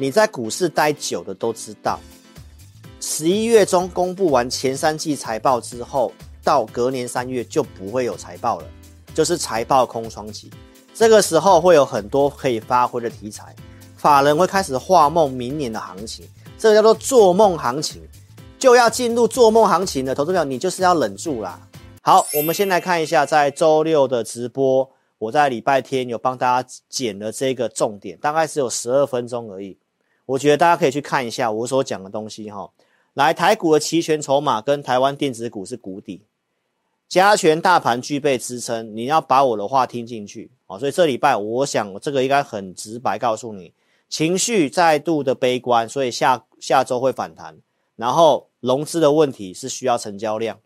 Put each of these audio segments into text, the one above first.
你在股市待久的都知道，十一月中公布完前三季财报之后，到隔年三月就不会有财报了，就是财报空窗期。这个时候会有很多可以发挥的题材，法人会开始画梦明年的行情，这个叫做做梦行情，就要进入做梦行情的投资者，你就是要忍住啦。好，我们先来看一下，在周六的直播，我在礼拜天有帮大家剪了这个重点，大概只有十二分钟而已。我觉得大家可以去看一下我所讲的东西哈。来，台股的期权筹码跟台湾电子股是谷底，加权大盘具备支撑，你要把我的话听进去啊。所以这礼拜我想这个应该很直白告诉你，情绪再度的悲观，所以下下周会反弹。然后融资的问题是需要成交量，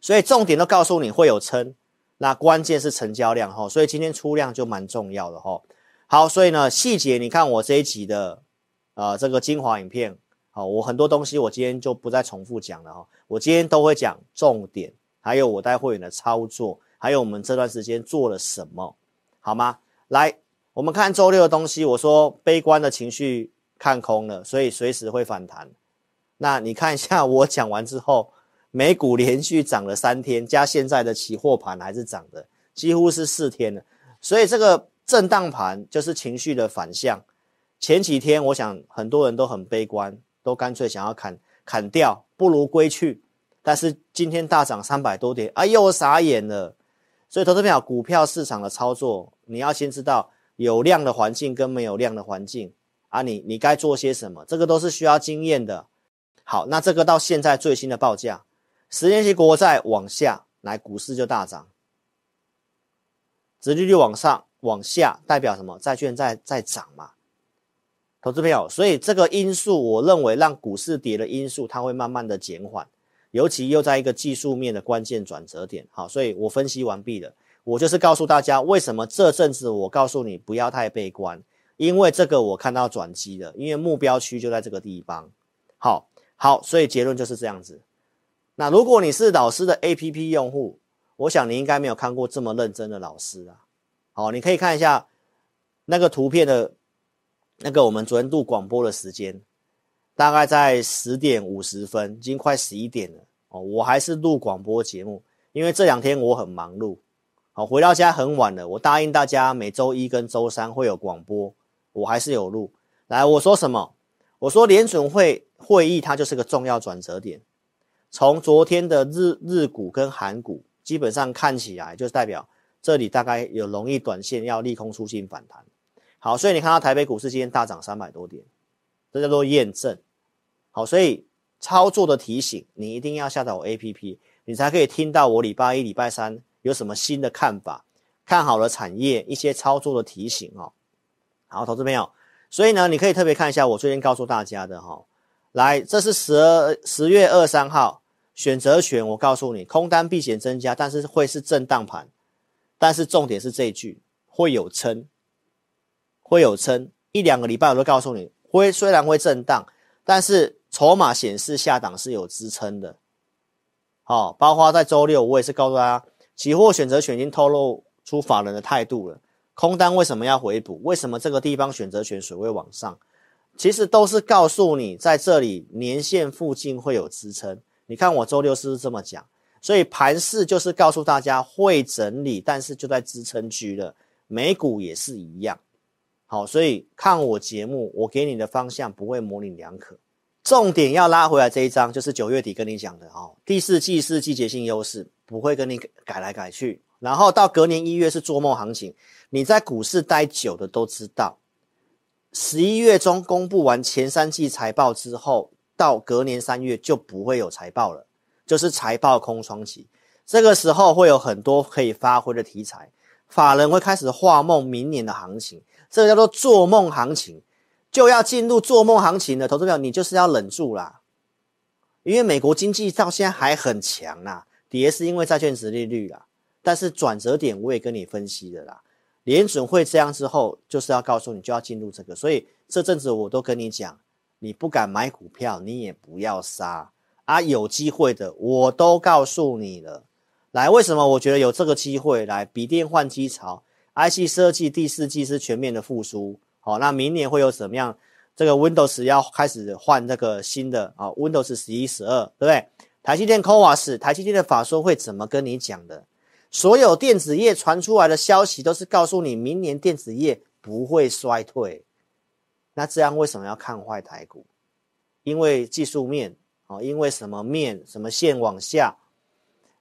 所以重点都告诉你会有撑，那关键是成交量哈。所以今天出量就蛮重要的哈。好，所以呢细节你看我这一集的。啊、呃，这个精华影片，好，我很多东西我今天就不再重复讲了哈，我今天都会讲重点，还有我带会员的操作，还有我们这段时间做了什么，好吗？来，我们看周六的东西，我说悲观的情绪看空了，所以随时会反弹。那你看一下我讲完之后，美股连续涨了三天，加现在的期货盘还是涨的，几乎是四天了，所以这个震荡盘就是情绪的反向。前几天，我想很多人都很悲观，都干脆想要砍砍掉，不如归去。但是今天大涨三百多点，哎呦，傻眼了。所以，投资朋友，股票市场的操作，你要先知道有量的环境跟没有量的环境啊你，你该做些什么，这个都是需要经验的。好，那这个到现在最新的报价，十年期国债往下，来股市就大涨，直利率往上往下，代表什么？债券在在涨嘛。投资朋友，所以这个因素，我认为让股市跌的因素，它会慢慢的减缓，尤其又在一个技术面的关键转折点。好，所以我分析完毕了，我就是告诉大家，为什么这阵子我告诉你不要太悲观，因为这个我看到转机了，因为目标区就在这个地方。好，好，所以结论就是这样子。那如果你是老师的 APP 用户，我想你应该没有看过这么认真的老师啊。好，你可以看一下那个图片的。那个我们昨天录广播的时间，大概在十点五十分，已经快十一点了哦。我还是录广播节目，因为这两天我很忙碌。好，回到家很晚了。我答应大家每周一跟周三会有广播，我还是有录。来，我说什么？我说联准会会议它就是个重要转折点。从昨天的日日股跟韩股，基本上看起来就代表这里大概有容易短线要利空出尽反弹。好，所以你看到台北股市今天大涨三百多点，这叫做验证。好，所以操作的提醒，你一定要下载我 APP，你才可以听到我礼拜一、礼拜三有什么新的看法，看好了产业一些操作的提醒哦。好，投资朋友，所以呢，你可以特别看一下我最近告诉大家的哈。来，这是十二十月二三号选择权，我告诉你，空单避险增加，但是会是震荡盘，但是重点是这一句会有撑。会有撑一两个礼拜，我都告诉你，会虽然会震荡，但是筹码显示下档是有支撑的。好，包括在周六，我也是告诉大家，期货选择权已经透露出法人的态度了。空单为什么要回补？为什么这个地方选择权水位往上？其实都是告诉你，在这里年线附近会有支撑。你看我周六是不是这么讲？所以盘势就是告诉大家会整理，但是就在支撑区了。美股也是一样。好，所以看我节目，我给你的方向不会模棱两可，重点要拉回来这一章，就是九月底跟你讲的哦，第四季是季节性优势，不会跟你改来改去。然后到隔年一月是做梦行情，你在股市待久的都知道，十一月中公布完前三季财报之后，到隔年三月就不会有财报了，就是财报空窗期，这个时候会有很多可以发挥的题材，法人会开始画梦明年的行情。这个叫做做梦行情，就要进入做梦行情的投资票，你就是要忍住啦。因为美国经济到现在还很强啦，跌是因为债券殖利率啦。但是转折点我也跟你分析的啦，联准会这样之后，就是要告诉你就要进入这个，所以这阵子我都跟你讲，你不敢买股票，你也不要杀啊，有机会的我都告诉你了。来，为什么我觉得有这个机会？来，笔电换机潮。IC 设计第四季是全面的复苏，好，那明年会有什么样这个 Windows 要开始换这个新的啊，Windows 十一、十二，对不对？台积电 CoWoS，台积电的法说会怎么跟你讲的？所有电子业传出来的消息都是告诉你，明年电子业不会衰退。那这样为什么要看坏台股？因为技术面啊，因为什么面、什么线往下，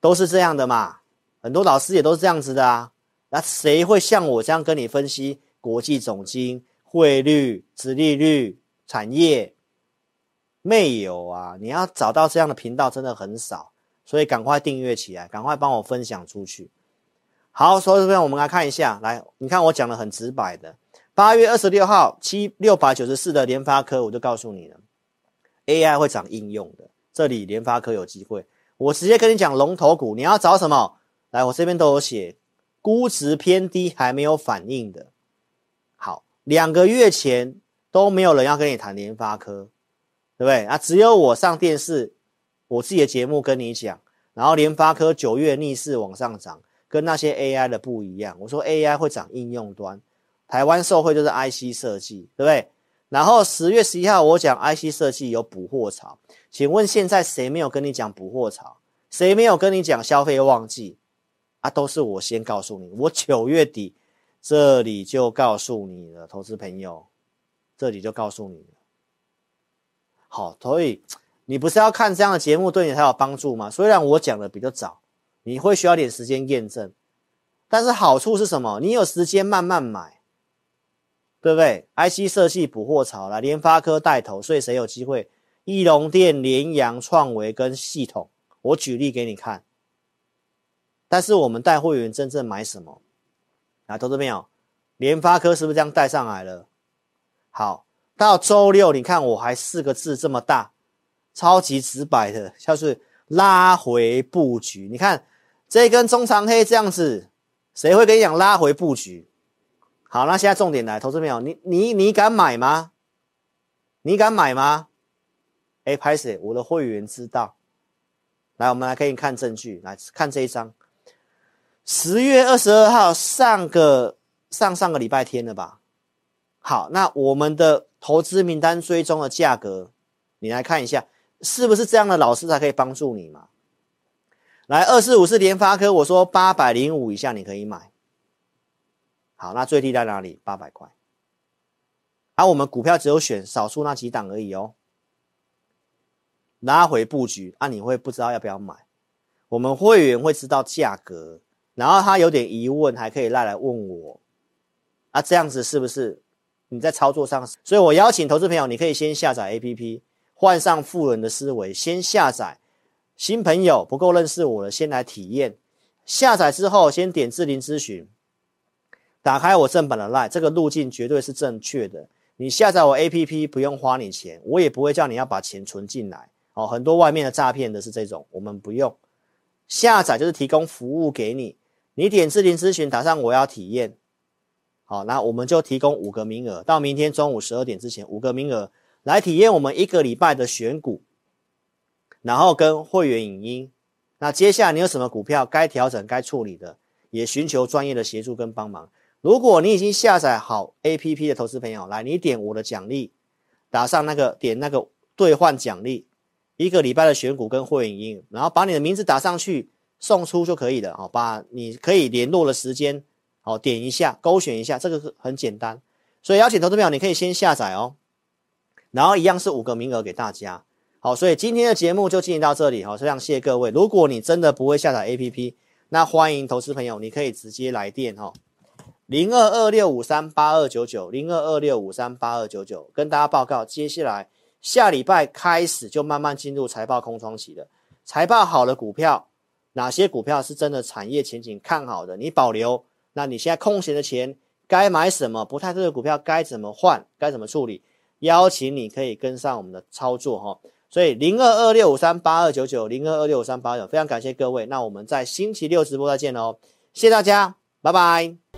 都是这样的嘛。很多老师也都是这样子的啊。那谁会像我这样跟你分析国际总金、汇率、殖利率、产业？没有啊！你要找到这样的频道真的很少，所以赶快订阅起来，赶快帮我分享出去。好，所以这边我们来看一下，来，你看我讲的很直白的，八月二十六号七六百九十四的联发科，我就告诉你了，AI 会涨应用的，这里联发科有机会。我直接跟你讲龙头股，你要找什么？来，我这边都有写，估值偏低还没有反应的。好，两个月前都没有人要跟你谈联发科。对不对啊？只有我上电视，我自己的节目跟你讲，然后联发科九月逆势往上涨，跟那些 AI 的不一样。我说 AI 会涨应用端，台湾受惠就是 IC 设计，对不对？然后十月十一号我讲 IC 设计有补货潮，请问现在谁没有跟你讲补货潮？谁没有跟你讲消费旺季？啊，都是我先告诉你，我九月底这里就告诉你了，投资朋友，这里就告诉你了。好，所以你不是要看这样的节目对你才有帮助吗？虽然我讲的比较早，你会需要点时间验证，但是好处是什么？你有时间慢慢买，对不对？IC 设计捕获潮了，联发科带头，所以谁有机会？义隆电、联阳、创维跟系统，我举例给你看。但是我们带会员真正买什么？啊，投资朋友，联发科是不是这样带上来了？好。到周六，你看我还四个字这么大，超级直白的，就是拉回布局。你看这根中长黑这样子，谁会跟你讲拉回布局？好，那现在重点来，投资朋友，你你你敢买吗？你敢买吗？哎，拍谢，我的会员知道。来，我们来可以看证据，来看这一张，十月二十二号，上个上上个礼拜天了吧？好，那我们的。投资名单追踪的价格，你来看一下，是不是这样的老师才可以帮助你嘛？来，二四五是联发科，我说八百零五以下你可以买。好，那最低在哪里？八百块。而、我们股票只有选少数那几档而已哦。拉回布局，啊，你会不知道要不要买？我们会员会知道价格，然后他有点疑问，还可以赖来问我。啊，这样子是不是？你在操作上，所以我邀请投资朋友，你可以先下载 APP，换上富人的思维，先下载。新朋友不够认识我的，先来体验。下载之后，先点智霖咨询，打开我正版的 LINE，这个路径绝对是正确的。你下载我 APP 不用花你钱，我也不会叫你要把钱存进来。哦，很多外面的诈骗的是这种，我们不用下载，就是提供服务给你。你点置顶咨询，打上我要体验。好，那我们就提供五个名额，到明天中午十二点之前，五个名额来体验我们一个礼拜的选股，然后跟会员影音。那接下来你有什么股票该调整、该处理的，也寻求专业的协助跟帮忙。如果你已经下载好 APP 的投资朋友，来，你点我的奖励，打上那个点那个兑换奖励，一个礼拜的选股跟会影音，然后把你的名字打上去送出就可以了。好，把你可以联络的时间。好，点一下，勾选一下，这个很简单。所以邀请投资朋友，你可以先下载哦，然后一样是五个名额给大家。好，所以今天的节目就进行到这里。好，非常谢谢各位。如果你真的不会下载 APP，那欢迎投资朋友，你可以直接来电哈，零二二六五三八二九九，零二二六五三八二九九，跟大家报告，接下来下礼拜开始就慢慢进入财报空窗期了。财报好的股票，哪些股票是真的产业前景看好的，你保留。那你现在空闲的钱该买什么？不太对的股票该怎么换？该怎么处理？邀请你可以跟上我们的操作哈。所以零二二六五三八二九九零二二六五三八二九，非常感谢各位。那我们在星期六直播再见喽，谢谢大家，拜拜。